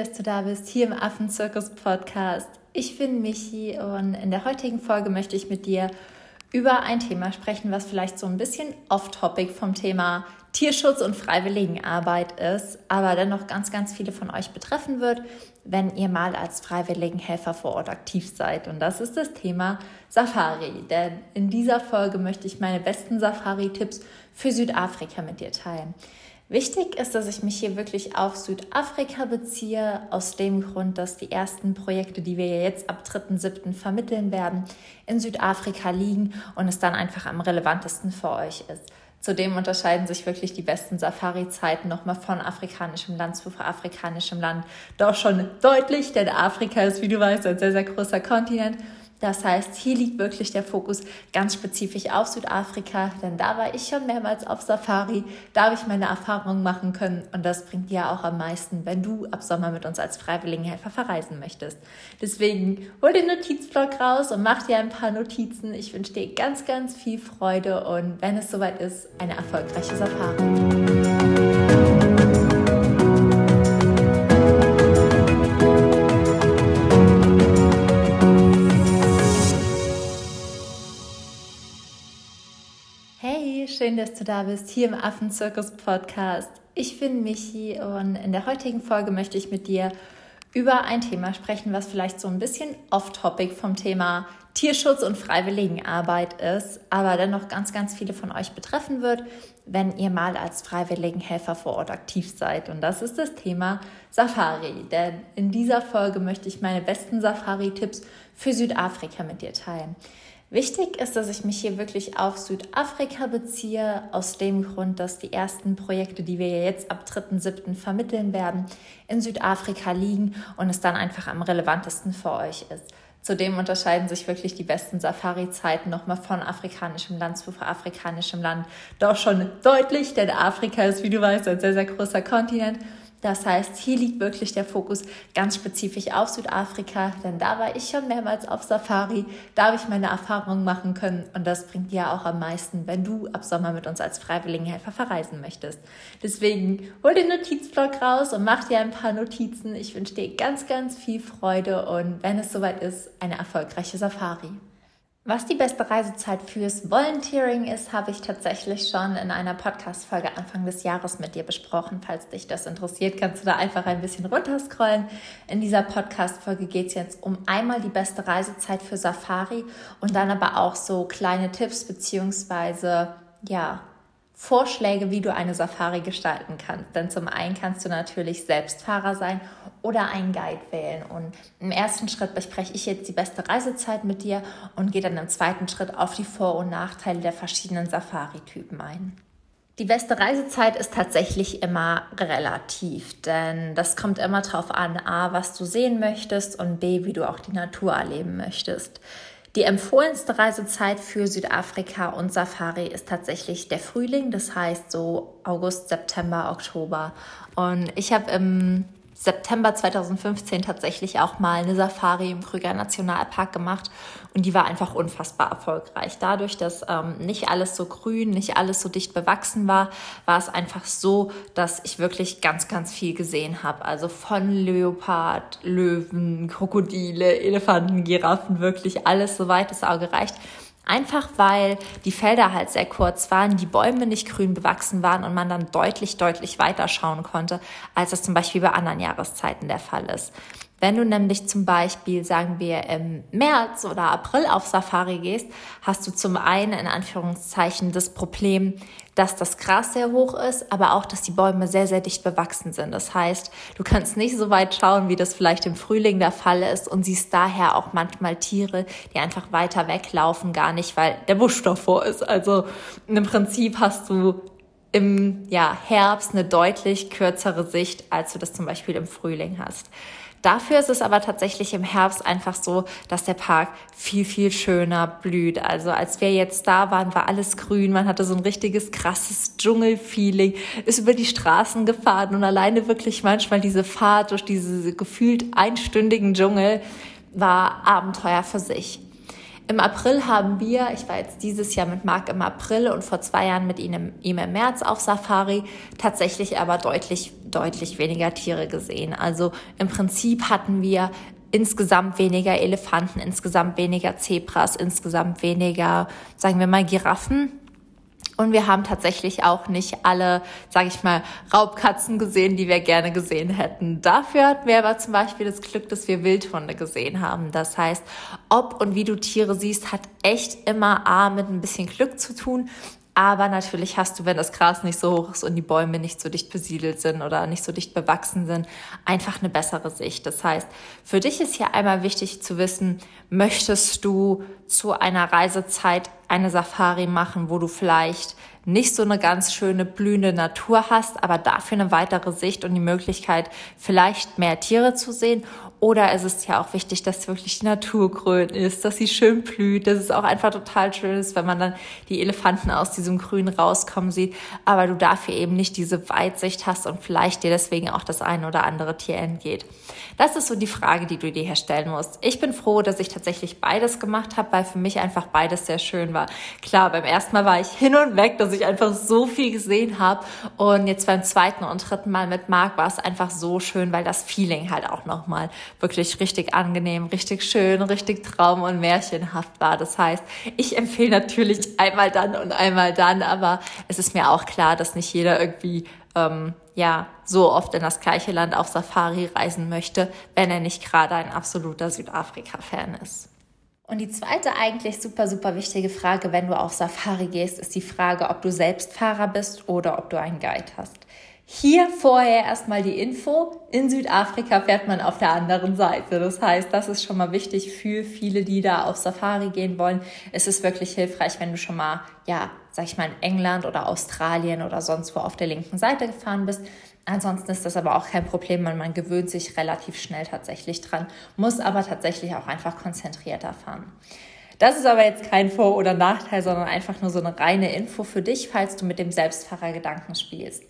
dass du da bist, hier im Affenzirkus Podcast. Ich bin Michi und in der heutigen Folge möchte ich mit dir über ein Thema sprechen, was vielleicht so ein bisschen off-topic vom Thema Tierschutz und Freiwilligenarbeit ist, aber dennoch ganz, ganz viele von euch betreffen wird, wenn ihr mal als Freiwilligenhelfer vor Ort aktiv seid. Und das ist das Thema Safari. Denn in dieser Folge möchte ich meine besten Safari-Tipps für Südafrika mit dir teilen. Wichtig ist, dass ich mich hier wirklich auf Südafrika beziehe, aus dem Grund, dass die ersten Projekte, die wir jetzt ab 3.7. vermitteln werden, in Südafrika liegen und es dann einfach am relevantesten für euch ist. Zudem unterscheiden sich wirklich die besten Safari-Zeiten nochmal von afrikanischem Land zu afrikanischem Land doch schon deutlich, denn Afrika ist, wie du weißt, ein sehr, sehr großer Kontinent das heißt, hier liegt wirklich der Fokus ganz spezifisch auf Südafrika, denn da war ich schon mehrmals auf Safari, da habe ich meine Erfahrungen machen können und das bringt dir auch am meisten, wenn du ab Sommer mit uns als Freiwilligenhelfer verreisen möchtest. Deswegen hol den Notizblock raus und mach dir ein paar Notizen. Ich wünsche dir ganz, ganz viel Freude und wenn es soweit ist, eine erfolgreiche Safari. Schön, dass du da bist, hier im Affenzirkus Podcast. Ich bin Michi und in der heutigen Folge möchte ich mit dir über ein Thema sprechen, was vielleicht so ein bisschen off-topic vom Thema Tierschutz und Freiwilligenarbeit ist, aber dennoch ganz, ganz viele von euch betreffen wird, wenn ihr mal als Freiwilligenhelfer vor Ort aktiv seid. Und das ist das Thema Safari. Denn in dieser Folge möchte ich meine besten Safari-Tipps für Südafrika mit dir teilen. Wichtig ist, dass ich mich hier wirklich auf Südafrika beziehe, aus dem Grund, dass die ersten Projekte, die wir jetzt ab 3.7. vermitteln werden, in Südafrika liegen und es dann einfach am relevantesten für euch ist. Zudem unterscheiden sich wirklich die besten Safari-Zeiten nochmal von afrikanischem Land zu afrikanischem Land doch schon deutlich, denn Afrika ist, wie du weißt, ein sehr, sehr großer Kontinent das heißt, hier liegt wirklich der Fokus ganz spezifisch auf Südafrika, denn da war ich schon mehrmals auf Safari, da habe ich meine Erfahrungen machen können und das bringt dir auch am meisten, wenn du ab Sommer mit uns als Freiwilligenhelfer verreisen möchtest. Deswegen hol den Notizblock raus und mach dir ein paar Notizen. Ich wünsche dir ganz, ganz viel Freude und wenn es soweit ist, eine erfolgreiche Safari. Was die beste Reisezeit fürs Volunteering ist, habe ich tatsächlich schon in einer Podcast-Folge Anfang des Jahres mit dir besprochen. Falls dich das interessiert, kannst du da einfach ein bisschen runterscrollen. In dieser Podcast-Folge geht es jetzt um einmal die beste Reisezeit für Safari und dann aber auch so kleine Tipps beziehungsweise ja, Vorschläge, wie du eine Safari gestalten kannst. Denn zum einen kannst du natürlich Selbstfahrer sein oder einen Guide wählen. Und im ersten Schritt bespreche ich jetzt die beste Reisezeit mit dir und gehe dann im zweiten Schritt auf die Vor- und Nachteile der verschiedenen Safari-Typen ein. Die beste Reisezeit ist tatsächlich immer relativ, denn das kommt immer darauf an, a, was du sehen möchtest und b, wie du auch die Natur erleben möchtest. Die empfohlenste Reisezeit für Südafrika und Safari ist tatsächlich der Frühling, das heißt so August, September, Oktober. Und ich habe im September 2015 tatsächlich auch mal eine Safari im Krüger Nationalpark gemacht und die war einfach unfassbar erfolgreich. Dadurch, dass ähm, nicht alles so grün, nicht alles so dicht bewachsen war, war es einfach so, dass ich wirklich ganz, ganz viel gesehen habe. Also von Leopard, Löwen, Krokodile, Elefanten, Giraffen, wirklich alles, soweit das Auge reicht. Einfach weil die Felder halt sehr kurz waren, die Bäume nicht grün bewachsen waren und man dann deutlich, deutlich weiter schauen konnte, als das zum Beispiel bei anderen Jahreszeiten der Fall ist. Wenn du nämlich zum Beispiel, sagen wir, im März oder April auf Safari gehst, hast du zum einen in Anführungszeichen das Problem, dass das Gras sehr hoch ist, aber auch, dass die Bäume sehr, sehr dicht bewachsen sind. Das heißt, du kannst nicht so weit schauen, wie das vielleicht im Frühling der Fall ist und siehst daher auch manchmal Tiere, die einfach weiter weglaufen, gar nicht, weil der Busch davor ist. Also im Prinzip hast du im ja, Herbst eine deutlich kürzere Sicht, als du das zum Beispiel im Frühling hast. Dafür ist es aber tatsächlich im Herbst einfach so, dass der Park viel, viel schöner blüht. Also als wir jetzt da waren, war alles grün. Man hatte so ein richtiges krasses Dschungelfeeling, ist über die Straßen gefahren und alleine wirklich manchmal diese Fahrt durch diese gefühlt einstündigen Dschungel war Abenteuer für sich. Im April haben wir, ich war jetzt dieses Jahr mit Marc im April und vor zwei Jahren mit ihm im, ihm im März auf Safari, tatsächlich aber deutlich, deutlich weniger Tiere gesehen. Also im Prinzip hatten wir insgesamt weniger Elefanten, insgesamt weniger Zebras, insgesamt weniger, sagen wir mal, Giraffen. Und wir haben tatsächlich auch nicht alle, sage ich mal, Raubkatzen gesehen, die wir gerne gesehen hätten. Dafür hatten wir aber zum Beispiel das Glück, dass wir Wildhunde gesehen haben. Das heißt, ob und wie du Tiere siehst, hat echt immer A mit ein bisschen Glück zu tun aber natürlich hast du, wenn das Gras nicht so hoch ist und die Bäume nicht so dicht besiedelt sind oder nicht so dicht bewachsen sind, einfach eine bessere Sicht. Das heißt, für dich ist hier einmal wichtig zu wissen, möchtest du zu einer Reisezeit eine Safari machen, wo du vielleicht nicht so eine ganz schöne blühende Natur hast, aber dafür eine weitere Sicht und die Möglichkeit, vielleicht mehr Tiere zu sehen? Oder ist es ja auch wichtig, dass wirklich die Natur grün ist, dass sie schön blüht, dass es auch einfach total schön ist, wenn man dann die Elefanten aus diesem Grün rauskommen sieht, aber du dafür eben nicht diese Weitsicht hast und vielleicht dir deswegen auch das eine oder andere Tier entgeht. Das ist so die Frage, die du dir hier stellen musst. Ich bin froh, dass ich tatsächlich beides gemacht habe, weil für mich einfach beides sehr schön war. Klar, beim ersten Mal war ich hin und weg, dass ich einfach so viel gesehen habe und jetzt beim zweiten und dritten Mal mit Marc war es einfach so schön, weil das Feeling halt auch nochmal wirklich richtig angenehm, richtig schön, richtig traum- und märchenhaft war. Das heißt, ich empfehle natürlich einmal dann und einmal dann, aber es ist mir auch klar, dass nicht jeder irgendwie ähm, ja so oft in das gleiche Land auf Safari reisen möchte, wenn er nicht gerade ein absoluter Südafrika-Fan ist. Und die zweite eigentlich super, super wichtige Frage, wenn du auf Safari gehst, ist die Frage, ob du selbst Fahrer bist oder ob du einen Guide hast. Hier vorher erstmal die Info. In Südafrika fährt man auf der anderen Seite. Das heißt, das ist schon mal wichtig für viele, die da auf Safari gehen wollen. Es ist wirklich hilfreich, wenn du schon mal, ja, sag ich mal, in England oder Australien oder sonst wo auf der linken Seite gefahren bist. Ansonsten ist das aber auch kein Problem, weil man gewöhnt sich relativ schnell tatsächlich dran, muss aber tatsächlich auch einfach konzentrierter fahren. Das ist aber jetzt kein Vor- oder Nachteil, sondern einfach nur so eine reine Info für dich, falls du mit dem Selbstfahrergedanken spielst.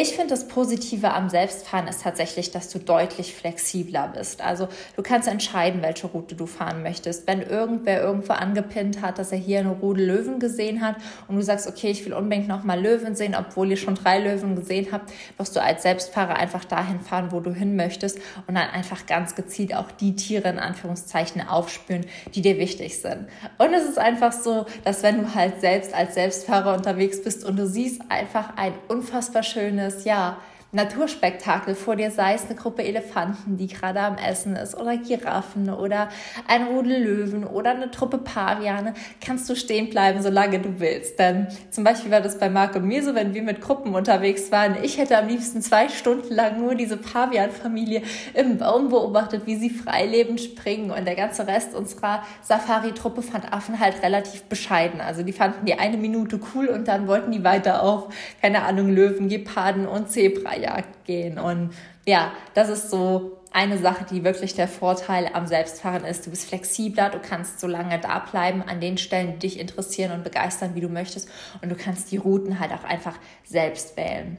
Ich finde das Positive am Selbstfahren ist tatsächlich, dass du deutlich flexibler bist. Also du kannst entscheiden, welche Route du fahren möchtest. Wenn irgendwer irgendwo angepinnt hat, dass er hier eine Rudel Löwen gesehen hat und du sagst, okay, ich will unbedingt nochmal Löwen sehen, obwohl ihr schon drei Löwen gesehen habt, wirst du als Selbstfahrer einfach dahin fahren, wo du hin möchtest und dann einfach ganz gezielt auch die Tiere in Anführungszeichen aufspüren, die dir wichtig sind. Und es ist einfach so, dass wenn du halt selbst als Selbstfahrer unterwegs bist und du siehst einfach ein unfassbar schönes schönes, ja, Naturspektakel vor dir, sei es eine Gruppe Elefanten, die gerade am Essen ist, oder Giraffen oder ein Rudel Löwen oder eine Truppe Paviane, kannst du stehen bleiben, solange du willst. Denn zum Beispiel war das bei Marc und mir so, wenn wir mit Gruppen unterwegs waren, ich hätte am liebsten zwei Stunden lang nur diese Pavian-Familie im Baum beobachtet, wie sie freilebend springen und der ganze Rest unserer Safari-Truppe fand Affen halt relativ bescheiden. Also die fanden die eine Minute cool und dann wollten die weiter auf, keine Ahnung, Löwen, Geparden und Zebra Jagd gehen. Und ja, das ist so eine Sache, die wirklich der Vorteil am Selbstfahren ist. Du bist flexibler, du kannst so lange da bleiben an den Stellen, die dich interessieren und begeistern, wie du möchtest. Und du kannst die Routen halt auch einfach selbst wählen.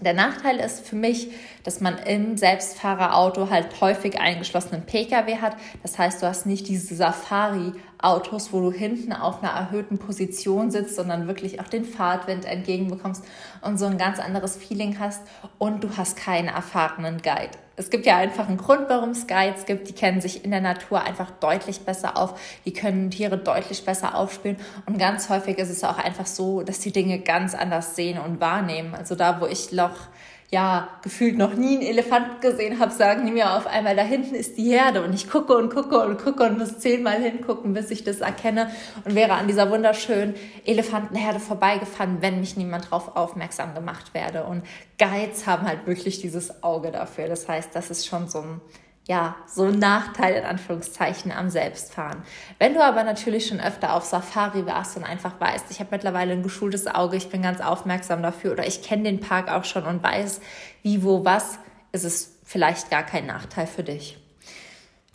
Der Nachteil ist für mich, dass man im Selbstfahrerauto halt häufig eingeschlossenen Pkw hat. Das heißt, du hast nicht diese Safari-Autos, wo du hinten auf einer erhöhten Position sitzt, sondern wirklich auch den Fahrtwind entgegenbekommst und so ein ganz anderes Feeling hast. Und du hast keinen erfahrenen Guide es gibt ja einfach einen Grund, warum es Guides gibt. Die kennen sich in der Natur einfach deutlich besser auf. Die können Tiere deutlich besser aufspüren. Und ganz häufig ist es auch einfach so, dass die Dinge ganz anders sehen und wahrnehmen. Also da, wo ich noch ja, gefühlt noch nie einen Elefant gesehen habe, sagen die mir auf einmal, da hinten ist die Herde und ich gucke und gucke und gucke und muss zehnmal hingucken, bis ich das erkenne und wäre an dieser wunderschönen Elefantenherde vorbeigefahren, wenn mich niemand darauf aufmerksam gemacht werde. Und Guides haben halt wirklich dieses Auge dafür. Das heißt, das ist schon so ein ja, so ein Nachteil in Anführungszeichen am Selbstfahren. Wenn du aber natürlich schon öfter auf Safari warst und einfach weißt, ich habe mittlerweile ein geschultes Auge, ich bin ganz aufmerksam dafür oder ich kenne den Park auch schon und weiß, wie, wo, was, ist es vielleicht gar kein Nachteil für dich.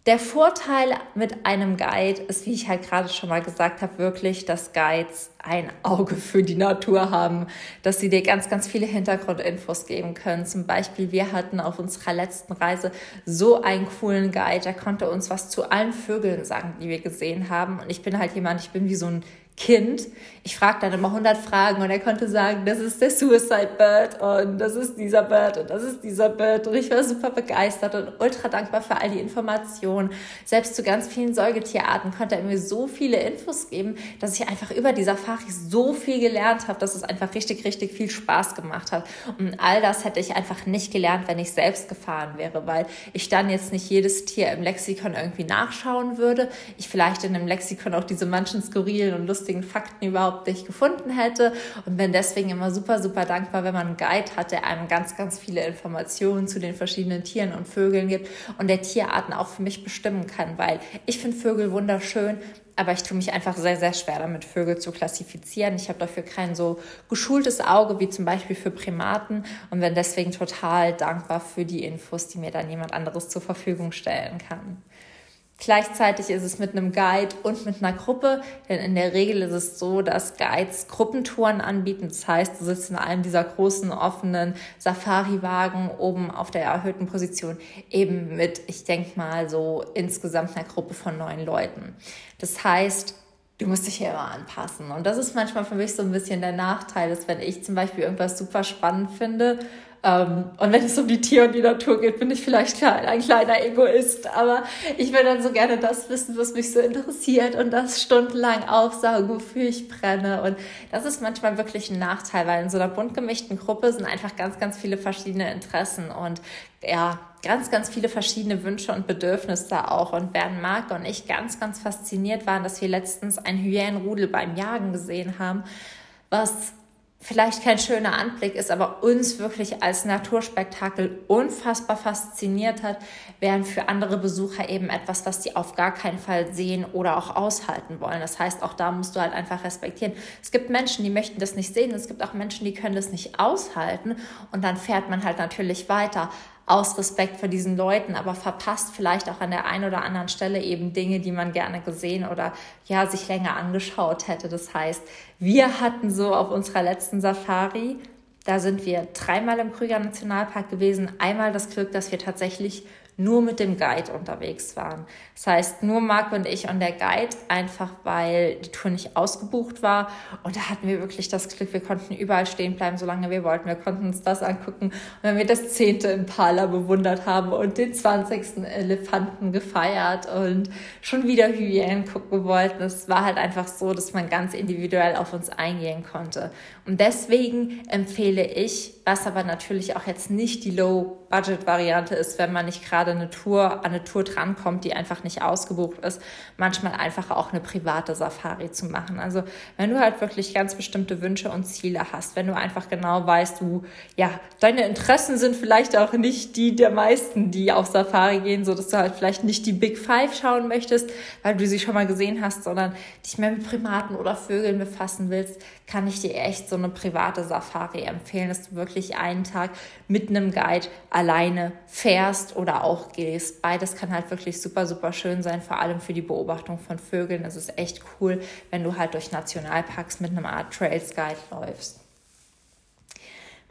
Der Vorteil mit einem Guide ist, wie ich halt gerade schon mal gesagt habe, wirklich, dass Guides ein Auge für die Natur haben, dass sie dir ganz, ganz viele Hintergrundinfos geben können. Zum Beispiel, wir hatten auf unserer letzten Reise so einen coolen Guide, der konnte uns was zu allen Vögeln sagen, die wir gesehen haben. Und ich bin halt jemand, ich bin wie so ein Kind. Ich frage dann immer 100 Fragen und er konnte sagen, das ist der Suicide Bird und das ist dieser Bird und das ist dieser Bird. Und ich war super begeistert und ultra dankbar für all die Informationen. Selbst zu ganz vielen Säugetierarten konnte er mir so viele Infos geben, dass ich einfach über die Safari so viel gelernt habe, dass es einfach richtig, richtig viel Spaß gemacht hat. Und all das hätte ich einfach nicht gelernt, wenn ich selbst gefahren wäre, weil ich dann jetzt nicht jedes Tier im Lexikon irgendwie nachschauen würde. Ich vielleicht in einem Lexikon auch diese manchen skurrilen und lustigen lustigen Fakten überhaupt nicht gefunden hätte und bin deswegen immer super, super dankbar, wenn man einen Guide hat, der einem ganz, ganz viele Informationen zu den verschiedenen Tieren und Vögeln gibt und der Tierarten auch für mich bestimmen kann, weil ich finde Vögel wunderschön, aber ich tue mich einfach sehr, sehr schwer damit, Vögel zu klassifizieren. Ich habe dafür kein so geschultes Auge wie zum Beispiel für Primaten und bin deswegen total dankbar für die Infos, die mir dann jemand anderes zur Verfügung stellen kann. Gleichzeitig ist es mit einem Guide und mit einer Gruppe, denn in der Regel ist es so, dass Guides Gruppentouren anbieten. Das heißt, du sitzt in einem dieser großen offenen Safari-Wagen oben auf der erhöhten Position eben mit, ich denke mal, so insgesamt einer Gruppe von neun Leuten. Das heißt, du musst dich hier immer anpassen. Und das ist manchmal für mich so ein bisschen der Nachteil, dass wenn ich zum Beispiel irgendwas super spannend finde und wenn es um die Tier und die Natur geht, bin ich vielleicht ein kleiner Egoist. Aber ich will dann so gerne das wissen, was mich so interessiert und das stundenlang aufsaugen, wofür ich brenne. Und das ist manchmal wirklich ein Nachteil, weil in so einer bunt gemischten Gruppe sind einfach ganz, ganz viele verschiedene Interessen und ja, ganz, ganz viele verschiedene Wünsche und Bedürfnisse auch. Und während Marc und ich ganz, ganz fasziniert waren, dass wir letztens ein Hyänenrudel beim Jagen gesehen haben, was vielleicht kein schöner Anblick ist, aber uns wirklich als Naturspektakel unfassbar fasziniert hat, während für andere Besucher eben etwas, was die auf gar keinen Fall sehen oder auch aushalten wollen. Das heißt, auch da musst du halt einfach respektieren. Es gibt Menschen, die möchten das nicht sehen, es gibt auch Menschen, die können das nicht aushalten und dann fährt man halt natürlich weiter aus Respekt vor diesen Leuten, aber verpasst vielleicht auch an der einen oder anderen Stelle eben Dinge, die man gerne gesehen oder ja, sich länger angeschaut hätte. Das heißt, wir hatten so auf unserer letzten Safari, da sind wir dreimal im Krüger Nationalpark gewesen, einmal das Glück, dass wir tatsächlich nur mit dem Guide unterwegs waren. Das heißt, nur Marc und ich und der Guide, einfach weil die Tour nicht ausgebucht war. Und da hatten wir wirklich das Glück, wir konnten überall stehen bleiben, solange wir wollten. Wir konnten uns das angucken. Und wenn wir das zehnte Impala bewundert haben und den zwanzigsten Elefanten gefeiert und schon wieder Hyänen gucken wollten, es war halt einfach so, dass man ganz individuell auf uns eingehen konnte. Und deswegen empfehle ich, was aber natürlich auch jetzt nicht die Low-Budget-Variante ist, wenn man nicht gerade eine Tour an eine Tour drankommt, die einfach nicht ausgebucht ist, manchmal einfach auch eine private Safari zu machen. Also wenn du halt wirklich ganz bestimmte Wünsche und Ziele hast, wenn du einfach genau weißt, du, ja, deine Interessen sind vielleicht auch nicht die der meisten, die auf Safari gehen, so dass du halt vielleicht nicht die Big Five schauen möchtest, weil du sie schon mal gesehen hast, sondern dich mehr mit Primaten oder Vögeln befassen willst, kann ich dir echt so eine private Safari empfehlen, dass du wirklich einen Tag mit einem Guide alleine fährst oder auch gehst. Beides kann halt wirklich super, super schön sein, vor allem für die Beobachtung von Vögeln. Es ist echt cool, wenn du halt durch Nationalparks mit einem Art Trails Guide läufst.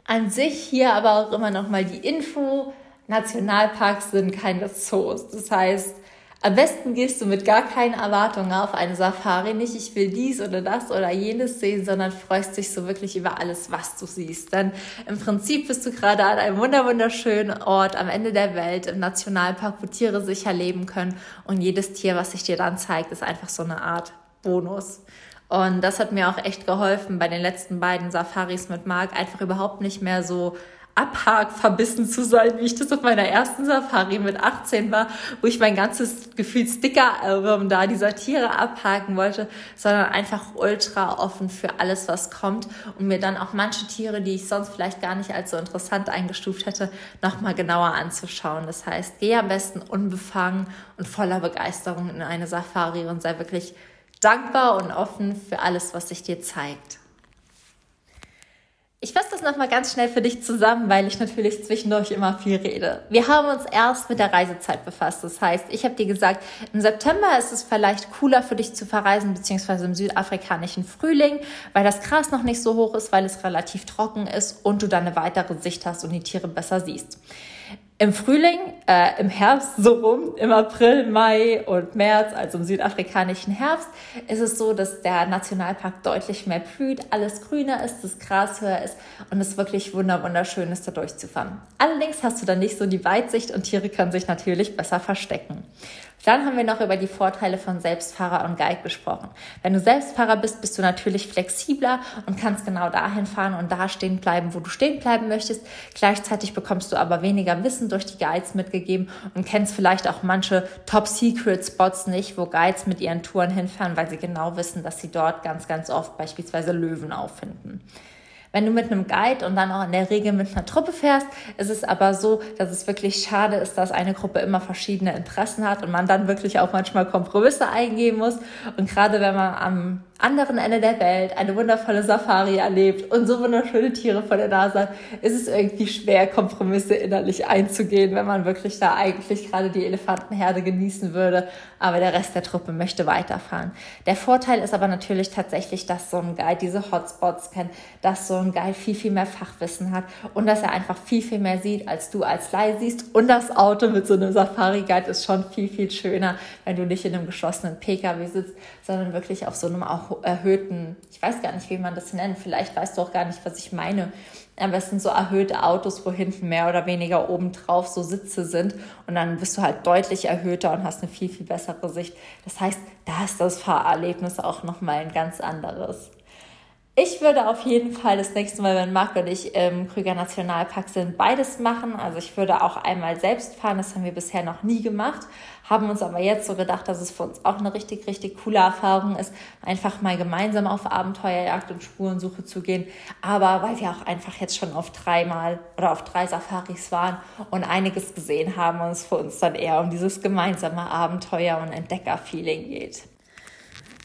An sich hier aber auch immer noch mal die Info. Nationalparks sind keine Zoos. Das heißt, am besten gehst du mit gar keinen Erwartungen auf eine Safari, nicht ich will dies oder das oder jenes sehen, sondern freust dich so wirklich über alles, was du siehst. Denn im Prinzip bist du gerade an einem wunderschönen Ort am Ende der Welt, im Nationalpark, wo Tiere sicher leben können und jedes Tier, was sich dir dann zeigt, ist einfach so eine Art Bonus. Und das hat mir auch echt geholfen bei den letzten beiden Safaris mit Marc, einfach überhaupt nicht mehr so Abhak verbissen zu sein, wie ich das auf meiner ersten Safari mit 18 war, wo ich mein ganzes Gefühl Sticker-Album da dieser Tiere abhaken wollte, sondern einfach ultra offen für alles, was kommt und mir dann auch manche Tiere, die ich sonst vielleicht gar nicht als so interessant eingestuft hätte, nochmal genauer anzuschauen. Das heißt, geh am besten unbefangen und voller Begeisterung in eine Safari und sei wirklich dankbar und offen für alles, was sich dir zeigt. Ich fasse das nochmal ganz schnell für dich zusammen, weil ich natürlich zwischendurch immer viel rede. Wir haben uns erst mit der Reisezeit befasst. Das heißt, ich habe dir gesagt, im September ist es vielleicht cooler für dich zu verreisen, beziehungsweise im südafrikanischen Frühling, weil das Gras noch nicht so hoch ist, weil es relativ trocken ist und du dann eine weitere Sicht hast und die Tiere besser siehst. Im Frühling, äh, im Herbst so rum, im April, Mai und März, also im südafrikanischen Herbst, ist es so, dass der Nationalpark deutlich mehr blüht, alles grüner ist, das Gras höher ist und es wirklich wunderschön ist, da durchzufahren. Allerdings hast du dann nicht so die Weitsicht und Tiere können sich natürlich besser verstecken. Dann haben wir noch über die Vorteile von Selbstfahrer und Guide gesprochen. Wenn du Selbstfahrer bist, bist du natürlich flexibler und kannst genau dahin fahren und da stehen bleiben, wo du stehen bleiben möchtest. Gleichzeitig bekommst du aber weniger Wissen durch die Guides mitgegeben und kennst vielleicht auch manche Top-Secret-Spots nicht, wo Guides mit ihren Touren hinfahren, weil sie genau wissen, dass sie dort ganz, ganz oft beispielsweise Löwen auffinden. Wenn du mit einem Guide und dann auch in der Regel mit einer Truppe fährst, ist es aber so, dass es wirklich schade ist, dass eine Gruppe immer verschiedene Interessen hat und man dann wirklich auch manchmal Kompromisse eingehen muss. Und gerade wenn man am anderen Ende der Welt eine wundervolle Safari erlebt und so wunderschöne Tiere vor der Nase hat, ist es irgendwie schwer, Kompromisse innerlich einzugehen, wenn man wirklich da eigentlich gerade die Elefantenherde genießen würde, aber der Rest der Truppe möchte weiterfahren. Der Vorteil ist aber natürlich tatsächlich, dass so ein Guide diese Hotspots kennt, dass so ein Guide viel, viel mehr Fachwissen hat und dass er einfach viel, viel mehr sieht, als du als Leih siehst. Und das Auto mit so einem Safari-Guide ist schon viel, viel schöner, wenn du nicht in einem geschlossenen Pkw sitzt, sondern wirklich auf so einem auch erhöhten, ich weiß gar nicht, wie man das nennt, vielleicht weißt du auch gar nicht, was ich meine, aber es sind so erhöhte Autos, wo hinten mehr oder weniger obendrauf so Sitze sind und dann bist du halt deutlich erhöhter und hast eine viel, viel bessere Sicht. Das heißt, da ist das Fahrerlebnis auch nochmal ein ganz anderes. Ich würde auf jeden Fall das nächste Mal, wenn Marc und ich im Krüger Nationalpark sind, beides machen. Also ich würde auch einmal selbst fahren, das haben wir bisher noch nie gemacht, haben uns aber jetzt so gedacht, dass es für uns auch eine richtig, richtig coole Erfahrung ist, einfach mal gemeinsam auf Abenteuerjagd und Spurensuche zu gehen. Aber weil wir auch einfach jetzt schon auf dreimal oder auf drei Safaris waren und einiges gesehen haben und es für uns dann eher um dieses gemeinsame Abenteuer und Entdeckerfeeling geht.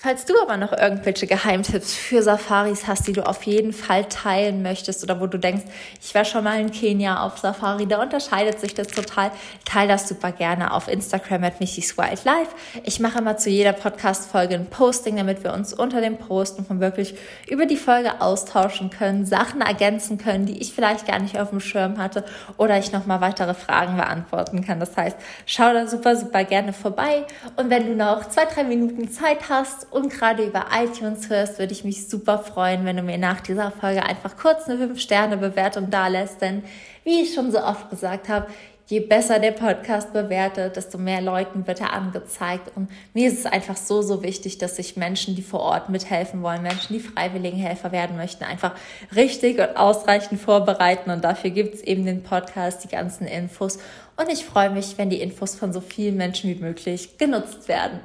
Falls du aber noch irgendwelche Geheimtipps für Safaris hast, die du auf jeden Fall teilen möchtest oder wo du denkst, ich war schon mal in Kenia auf Safari, da unterscheidet sich das total, teile das super gerne auf Instagram at Michis Wildlife. Ich mache immer zu jeder Podcast-Folge ein Posting, damit wir uns unter dem Posten von wirklich über die Folge austauschen können, Sachen ergänzen können, die ich vielleicht gar nicht auf dem Schirm hatte oder ich nochmal weitere Fragen beantworten kann. Das heißt, schau da super, super gerne vorbei und wenn du noch zwei, drei Minuten Zeit hast und gerade über iTunes hörst, würde ich mich super freuen, wenn du mir nach dieser Folge einfach kurz eine 5-Sterne-Bewertung da lässt. Denn wie ich schon so oft gesagt habe, je besser der Podcast bewertet, desto mehr Leuten wird er angezeigt. Und mir ist es einfach so, so wichtig, dass sich Menschen, die vor Ort mithelfen wollen, Menschen, die freiwilligen Helfer werden möchten, einfach richtig und ausreichend vorbereiten. Und dafür gibt es eben den Podcast, die ganzen Infos. Und ich freue mich, wenn die Infos von so vielen Menschen wie möglich genutzt werden.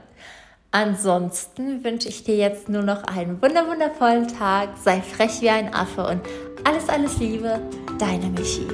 Ansonsten wünsche ich dir jetzt nur noch einen wundervollen Tag. Sei frech wie ein Affe und alles, alles Liebe, deine Michi.